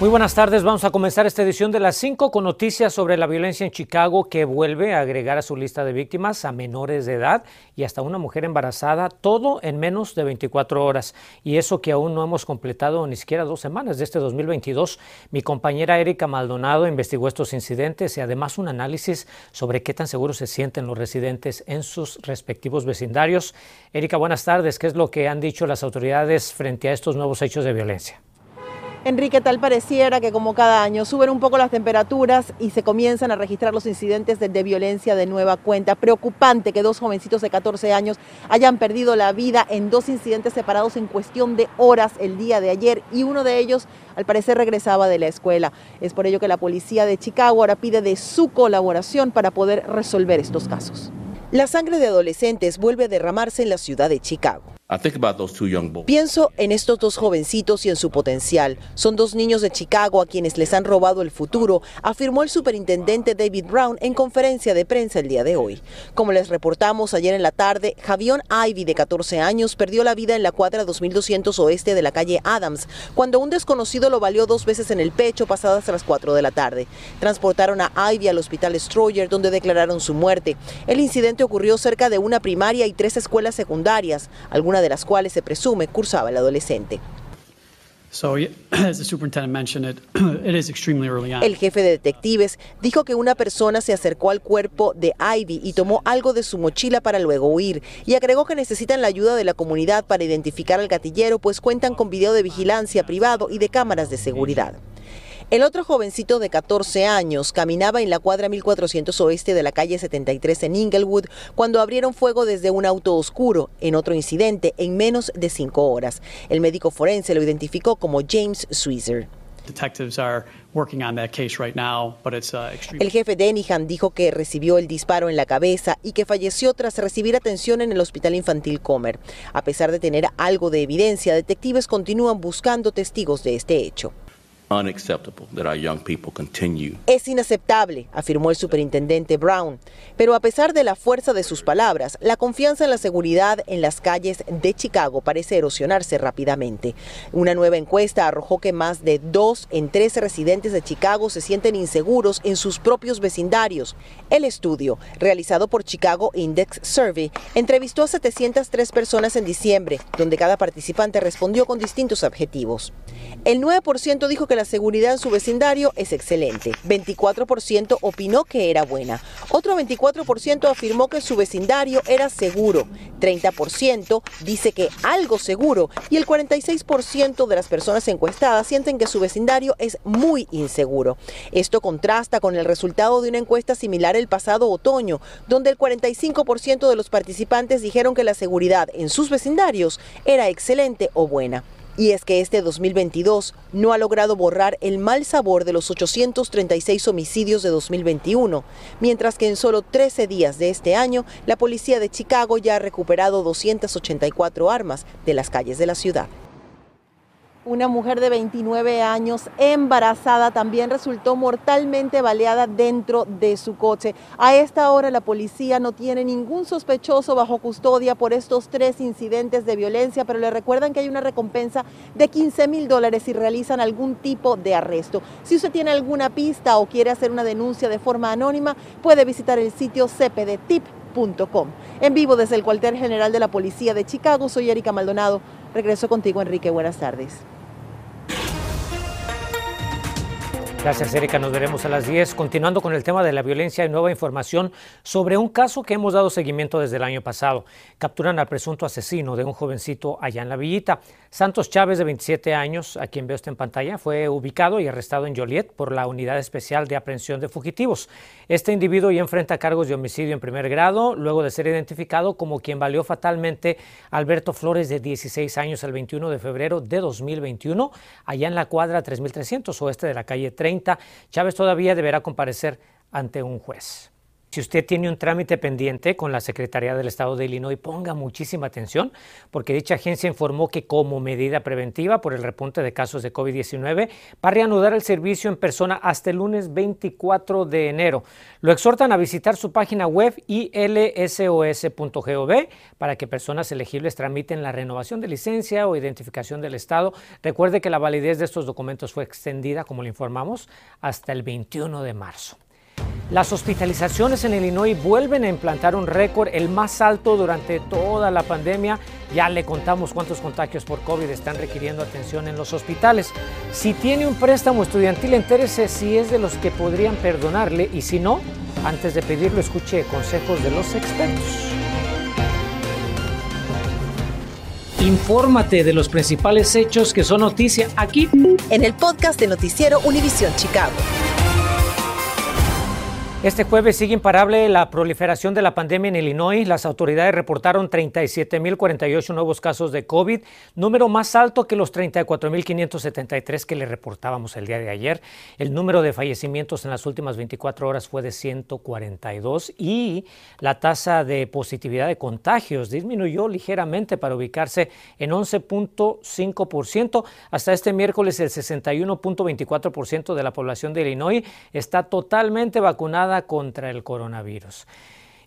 Muy buenas tardes, vamos a comenzar esta edición de las 5 con noticias sobre la violencia en Chicago que vuelve a agregar a su lista de víctimas a menores de edad y hasta una mujer embarazada, todo en menos de 24 horas. Y eso que aún no hemos completado ni siquiera dos semanas de este 2022. Mi compañera Erika Maldonado investigó estos incidentes y además un análisis sobre qué tan seguros se sienten los residentes en sus respectivos vecindarios. Erika, buenas tardes. ¿Qué es lo que han dicho las autoridades frente a estos nuevos hechos de violencia? Enrique, tal pareciera que como cada año suben un poco las temperaturas y se comienzan a registrar los incidentes de, de, violencia de nueva cuenta. Preocupante que dos jovencitos de 14 años hayan perdido la vida en dos incidentes separados en cuestión de horas el día de ayer y uno de ellos al parecer regresaba de la escuela. Es por ello que la policía de Chicago ahora pide de su colaboración para poder resolver estos casos. La sangre de adolescentes vuelve a derramarse en la ciudad de Chicago. Pienso en estos dos jovencitos y en su potencial. Son dos niños de Chicago a quienes les han robado el futuro, afirmó el superintendente David Brown en conferencia de prensa el día de hoy. Como les reportamos ayer en la tarde, Javion Ivy, de 14 años, perdió la vida en la cuadra 2200 oeste de la calle Adams, cuando un desconocido lo valió dos veces en el pecho pasadas las 4 de la tarde. Transportaron a Ivy al hospital Stroyer, donde declararon su muerte. El incidente ocurrió cerca de una primaria y tres escuelas secundarias. Algunas de las cuales se presume cursaba el adolescente. El jefe de detectives dijo que una persona se acercó al cuerpo de Ivy y tomó algo de su mochila para luego huir y agregó que necesitan la ayuda de la comunidad para identificar al gatillero pues cuentan con video de vigilancia privado y de cámaras de seguridad. El otro jovencito de 14 años caminaba en la cuadra 1400 oeste de la calle 73 en Inglewood cuando abrieron fuego desde un auto oscuro en otro incidente en menos de cinco horas. El médico forense lo identificó como James Sweezer. El jefe Denihan dijo que recibió el disparo en la cabeza y que falleció tras recibir atención en el hospital infantil Comer. A pesar de tener algo de evidencia, detectives continúan buscando testigos de este hecho. Es inaceptable, afirmó el superintendente Brown. Pero a pesar de la fuerza de sus palabras, la confianza en la seguridad en las calles de Chicago parece erosionarse rápidamente. Una nueva encuesta arrojó que más de dos en tres residentes de Chicago se sienten inseguros en sus propios vecindarios. El estudio, realizado por Chicago Index Survey, entrevistó a 703 personas en diciembre, donde cada participante respondió con distintos objetivos. El 9% dijo que la seguridad en su vecindario es excelente. 24% opinó que era buena. Otro 24% afirmó que su vecindario era seguro. 30% dice que algo seguro. Y el 46% de las personas encuestadas sienten que su vecindario es muy inseguro. Esto contrasta con el resultado de una encuesta similar el pasado otoño, donde el 45% de los participantes dijeron que la seguridad en sus vecindarios era excelente o buena. Y es que este 2022 no ha logrado borrar el mal sabor de los 836 homicidios de 2021, mientras que en solo 13 días de este año, la policía de Chicago ya ha recuperado 284 armas de las calles de la ciudad. Una mujer de 29 años embarazada también resultó mortalmente baleada dentro de su coche. A esta hora la policía no tiene ningún sospechoso bajo custodia por estos tres incidentes de violencia, pero le recuerdan que hay una recompensa de 15 mil dólares si realizan algún tipo de arresto. Si usted tiene alguna pista o quiere hacer una denuncia de forma anónima, puede visitar el sitio cpdtip.com. En vivo desde el cuartel general de la Policía de Chicago, soy Erika Maldonado. Regreso contigo, Enrique. Buenas tardes. Gracias, Erika. Nos veremos a las 10. Continuando con el tema de la violencia, hay nueva información sobre un caso que hemos dado seguimiento desde el año pasado. Capturan al presunto asesino de un jovencito allá en la villita. Santos Chávez, de 27 años, a quien veo usted en pantalla, fue ubicado y arrestado en Joliet por la Unidad Especial de Aprehensión de Fugitivos. Este individuo ya enfrenta cargos de homicidio en primer grado, luego de ser identificado como quien valió fatalmente a Alberto Flores, de 16 años, el 21 de febrero de 2021, allá en la cuadra 3300 oeste de la calle 30. Chávez todavía deberá comparecer ante un juez. Si usted tiene un trámite pendiente con la Secretaría del Estado de Illinois, ponga muchísima atención porque dicha agencia informó que como medida preventiva por el repunte de casos de COVID-19 va a reanudar el servicio en persona hasta el lunes 24 de enero. Lo exhortan a visitar su página web ilsos.gov para que personas elegibles tramiten la renovación de licencia o identificación del Estado. Recuerde que la validez de estos documentos fue extendida, como le informamos, hasta el 21 de marzo. Las hospitalizaciones en Illinois vuelven a implantar un récord, el más alto durante toda la pandemia. Ya le contamos cuántos contagios por COVID están requiriendo atención en los hospitales. Si tiene un préstamo estudiantil, entérese si es de los que podrían perdonarle y si no, antes de pedirlo, escuche consejos de los expertos. Infórmate de los principales hechos que son noticia aquí en el podcast de Noticiero Univisión Chicago. Este jueves sigue imparable la proliferación de la pandemia en Illinois. Las autoridades reportaron 37.048 nuevos casos de COVID, número más alto que los 34.573 que le reportábamos el día de ayer. El número de fallecimientos en las últimas 24 horas fue de 142 y la tasa de positividad de contagios disminuyó ligeramente para ubicarse en 11.5%. Hasta este miércoles el 61.24% de la población de Illinois está totalmente vacunada contra el coronavirus.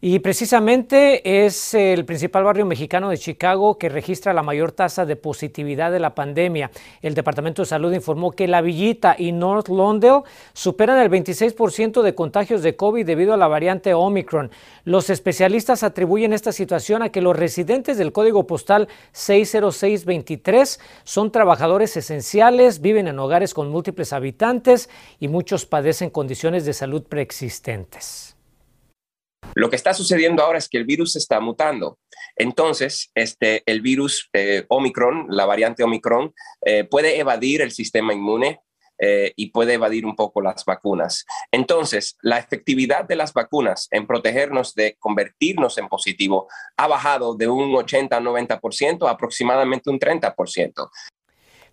Y precisamente es el principal barrio mexicano de Chicago que registra la mayor tasa de positividad de la pandemia. El Departamento de Salud informó que La Villita y North Londale superan el 26% de contagios de COVID debido a la variante Omicron. Los especialistas atribuyen esta situación a que los residentes del código postal 60623 son trabajadores esenciales, viven en hogares con múltiples habitantes y muchos padecen condiciones de salud preexistentes. Lo que está sucediendo ahora es que el virus está mutando. Entonces, este, el virus eh, Omicron, la variante Omicron, eh, puede evadir el sistema inmune eh, y puede evadir un poco las vacunas. Entonces, la efectividad de las vacunas en protegernos de convertirnos en positivo ha bajado de un 80 a 90% a aproximadamente un 30%.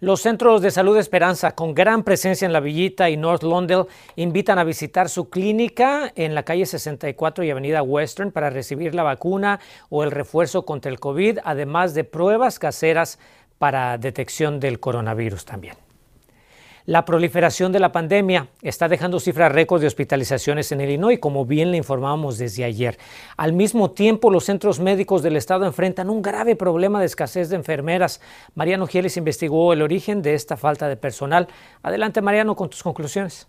Los centros de salud Esperanza, con gran presencia en la Villita y North Londale, invitan a visitar su clínica en la calle 64 y Avenida Western para recibir la vacuna o el refuerzo contra el COVID, además de pruebas caseras para detección del coronavirus también. La proliferación de la pandemia está dejando cifras récord de hospitalizaciones en Illinois, como bien le informábamos desde ayer. Al mismo tiempo, los centros médicos del estado enfrentan un grave problema de escasez de enfermeras. Mariano Gieles investigó el origen de esta falta de personal. Adelante, Mariano, con tus conclusiones.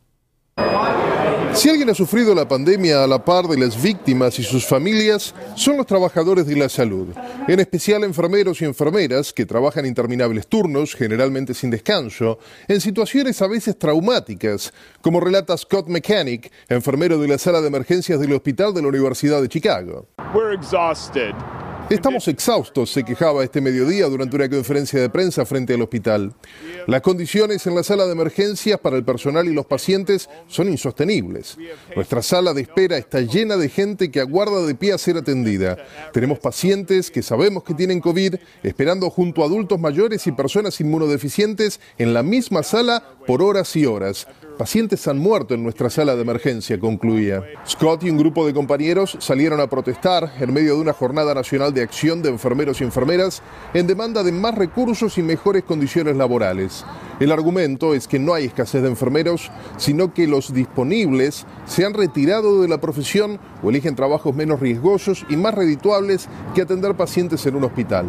Si alguien ha sufrido la pandemia a la par de las víctimas y sus familias, son los trabajadores de la salud, en especial enfermeros y enfermeras que trabajan interminables turnos, generalmente sin descanso, en situaciones a veces traumáticas, como relata Scott Mechanic, enfermero de la sala de emergencias del Hospital de la Universidad de Chicago. Estamos exhaustos, se quejaba este mediodía durante una conferencia de prensa frente al hospital. Las condiciones en la sala de emergencias para el personal y los pacientes son insostenibles. Nuestra sala de espera está llena de gente que aguarda de pie a ser atendida. Tenemos pacientes que sabemos que tienen COVID esperando junto a adultos mayores y personas inmunodeficientes en la misma sala por horas y horas. Pacientes han muerto en nuestra sala de emergencia, concluía. Scott y un grupo de compañeros salieron a protestar en medio de una jornada nacional de acción de enfermeros y enfermeras en demanda de más recursos y mejores condiciones laborales. El argumento es que no hay escasez de enfermeros, sino que los disponibles se han retirado de la profesión o eligen trabajos menos riesgosos y más redituables que atender pacientes en un hospital.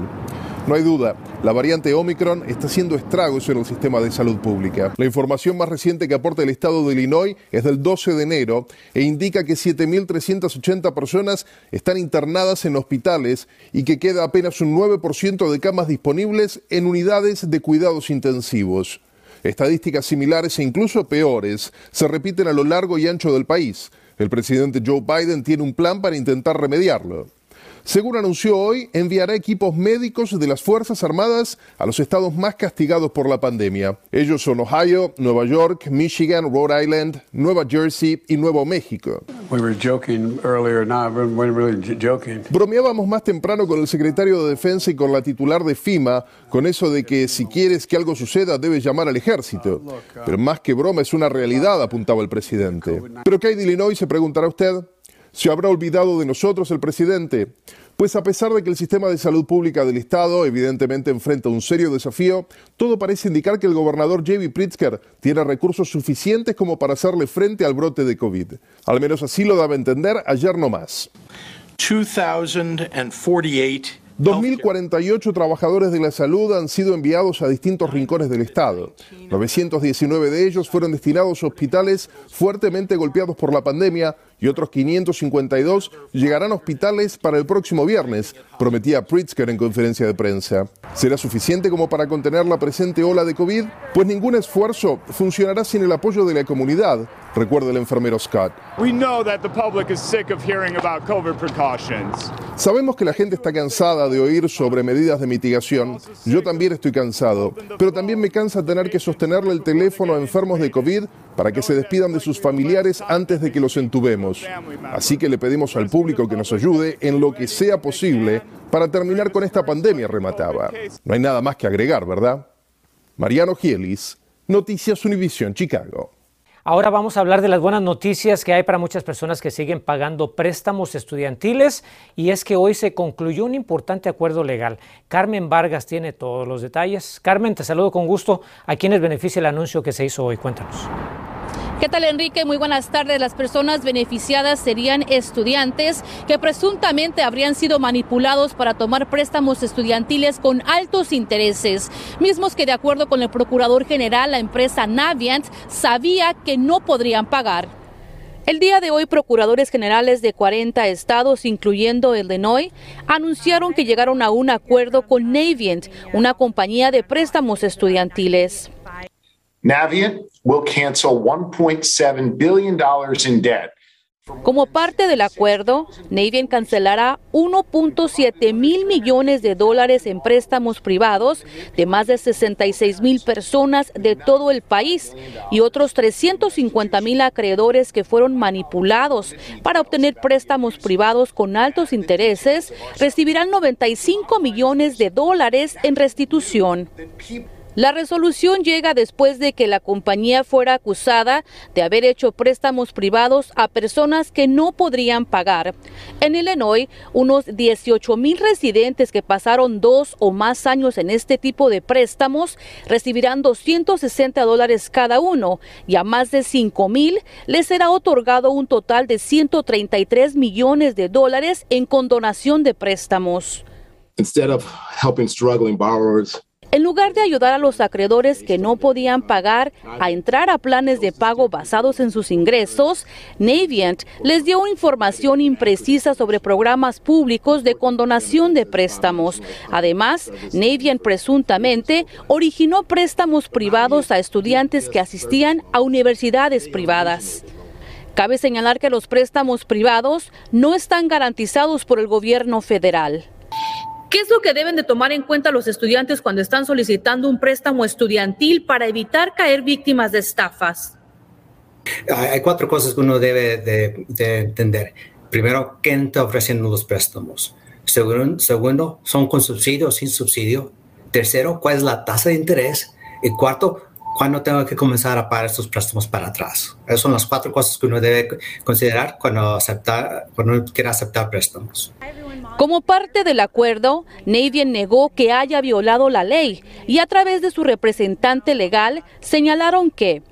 No hay duda, la variante Omicron está haciendo estragos en el sistema de salud pública. La información más reciente que aporta el estado de Illinois es del 12 de enero e indica que 7.380 personas están internadas en hospitales y que queda apenas un 9% de camas disponibles en unidades de cuidados intensivos. Estadísticas similares e incluso peores se repiten a lo largo y ancho del país. El presidente Joe Biden tiene un plan para intentar remediarlo. Según anunció hoy, enviará equipos médicos de las Fuerzas Armadas a los estados más castigados por la pandemia. Ellos son Ohio, Nueva York, Michigan, Rhode Island, Nueva Jersey y Nuevo México. Bromeábamos más temprano con el secretario de Defensa y con la titular de FIMA con eso de que si quieres que algo suceda debes llamar al ejército. Pero más que broma es una realidad, apuntaba el presidente. ¿Pero qué hay de Illinois? se preguntará usted. ¿Se habrá olvidado de nosotros el presidente? Pues a pesar de que el sistema de salud pública del Estado evidentemente enfrenta un serio desafío, todo parece indicar que el gobernador J.B. Pritzker tiene recursos suficientes como para hacerle frente al brote de COVID. Al menos así lo daba a entender ayer no más. 2048 2.048 trabajadores de la salud han sido enviados a distintos rincones del estado. 919 de ellos fueron destinados a hospitales fuertemente golpeados por la pandemia y otros 552 llegarán a hospitales para el próximo viernes, prometía Pritzker en conferencia de prensa. ¿Será suficiente como para contener la presente ola de COVID? Pues ningún esfuerzo funcionará sin el apoyo de la comunidad, recuerda el enfermero Scott. Sabemos que la gente está cansada de oír sobre medidas de mitigación. Yo también estoy cansado, pero también me cansa tener que sostenerle el teléfono a enfermos de COVID para que se despidan de sus familiares antes de que los entubemos. Así que le pedimos al público que nos ayude en lo que sea posible para terminar con esta pandemia, remataba. No hay nada más que agregar, ¿verdad? Mariano Gielis, Noticias Univisión Chicago. Ahora vamos a hablar de las buenas noticias que hay para muchas personas que siguen pagando préstamos estudiantiles y es que hoy se concluyó un importante acuerdo legal. Carmen Vargas tiene todos los detalles. Carmen, te saludo con gusto. ¿A quiénes beneficia el anuncio que se hizo hoy? Cuéntanos. ¿Qué tal, Enrique? Muy buenas tardes. Las personas beneficiadas serían estudiantes que presuntamente habrían sido manipulados para tomar préstamos estudiantiles con altos intereses, mismos que de acuerdo con el procurador general, la empresa Navient sabía que no podrían pagar. El día de hoy, procuradores generales de 40 estados, incluyendo Illinois, anunciaron que llegaron a un acuerdo con Navient, una compañía de préstamos estudiantiles. Navient will cancel $1.7 billion in debt. Como parte del acuerdo, Navient cancelará 1.7 mil millones de dólares en préstamos privados de más de 66 mil personas de todo el país y otros 350 mil acreedores que fueron manipulados para obtener préstamos privados con altos intereses recibirán 95 millones de dólares en restitución. La resolución llega después de que la compañía fuera acusada de haber hecho préstamos privados a personas que no podrían pagar. En Illinois, unos 18 mil residentes que pasaron dos o más años en este tipo de préstamos recibirán 260 dólares cada uno y a más de 5 mil les será otorgado un total de 133 millones de dólares en condonación de préstamos. Instead of helping struggling borrowers en lugar de ayudar a los acreedores que no podían pagar a entrar a planes de pago basados en sus ingresos, Navient les dio información imprecisa sobre programas públicos de condonación de préstamos. Además, Navient presuntamente originó préstamos privados a estudiantes que asistían a universidades privadas. Cabe señalar que los préstamos privados no están garantizados por el gobierno federal. ¿Qué es lo que deben de tomar en cuenta los estudiantes cuando están solicitando un préstamo estudiantil para evitar caer víctimas de estafas? Hay cuatro cosas que uno debe de, entender. Primero, ¿quién está ofreciendo los préstamos? Segundo, segundo, ¿son con subsidio o sin subsidio? Tercero, ¿cuál es la tasa de interés? Y cuarto, ¿cuándo tengo que comenzar a pagar estos préstamos para atrás? Esas son las cuatro cosas que uno debe considerar cuando, aceptar, cuando quiere aceptar préstamos. Como parte del acuerdo, Navien negó que haya violado la ley y a través de su representante legal señalaron que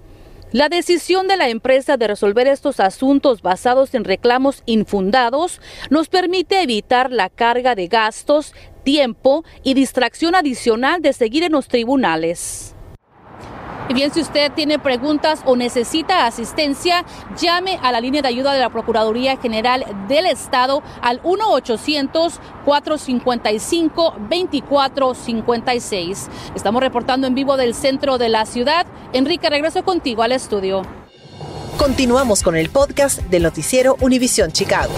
la decisión de la empresa de resolver estos asuntos basados en reclamos infundados nos permite evitar la carga de gastos, tiempo y distracción adicional de seguir en los tribunales. Y bien, si usted tiene preguntas o necesita asistencia, llame a la línea de ayuda de la Procuraduría General del Estado al 1-800-455-2456. Estamos reportando en vivo del centro de la ciudad. Enrique, regreso contigo al estudio. Continuamos con el podcast del noticiero Univisión Chicago.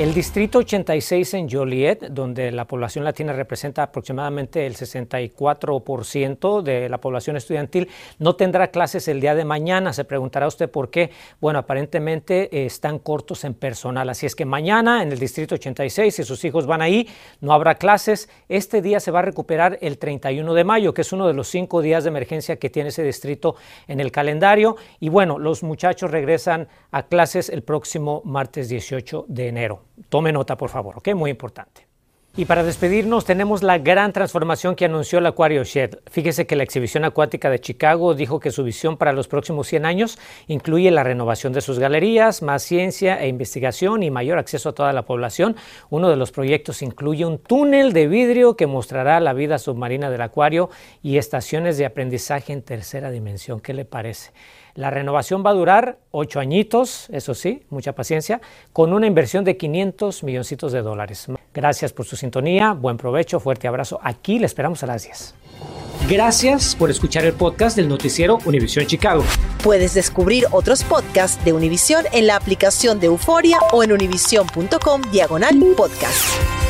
El distrito 86 en Joliet, donde la población latina representa aproximadamente el 64% de la población estudiantil, no tendrá clases el día de mañana. Se preguntará usted por qué. Bueno, aparentemente eh, están cortos en personal. Así es que mañana en el distrito 86, si sus hijos van ahí, no habrá clases. Este día se va a recuperar el 31 de mayo, que es uno de los cinco días de emergencia que tiene ese distrito en el calendario. Y bueno, los muchachos regresan a clases el próximo martes 18 de enero. Tome nota, por favor, ¿ok? Muy importante. Y para despedirnos tenemos la gran transformación que anunció el Aquario Shed. Fíjese que la exhibición acuática de Chicago dijo que su visión para los próximos 100 años incluye la renovación de sus galerías, más ciencia e investigación y mayor acceso a toda la población. Uno de los proyectos incluye un túnel de vidrio que mostrará la vida submarina del acuario y estaciones de aprendizaje en tercera dimensión. ¿Qué le parece? La renovación va a durar ocho añitos, eso sí, mucha paciencia, con una inversión de 500 milloncitos de dólares. Gracias por su sintonía, buen provecho, fuerte abrazo. Aquí le esperamos a las 10. Gracias por escuchar el podcast del noticiero Univisión Chicago. Puedes descubrir otros podcasts de Univisión en la aplicación de Euforia o en univision.com diagonal podcast.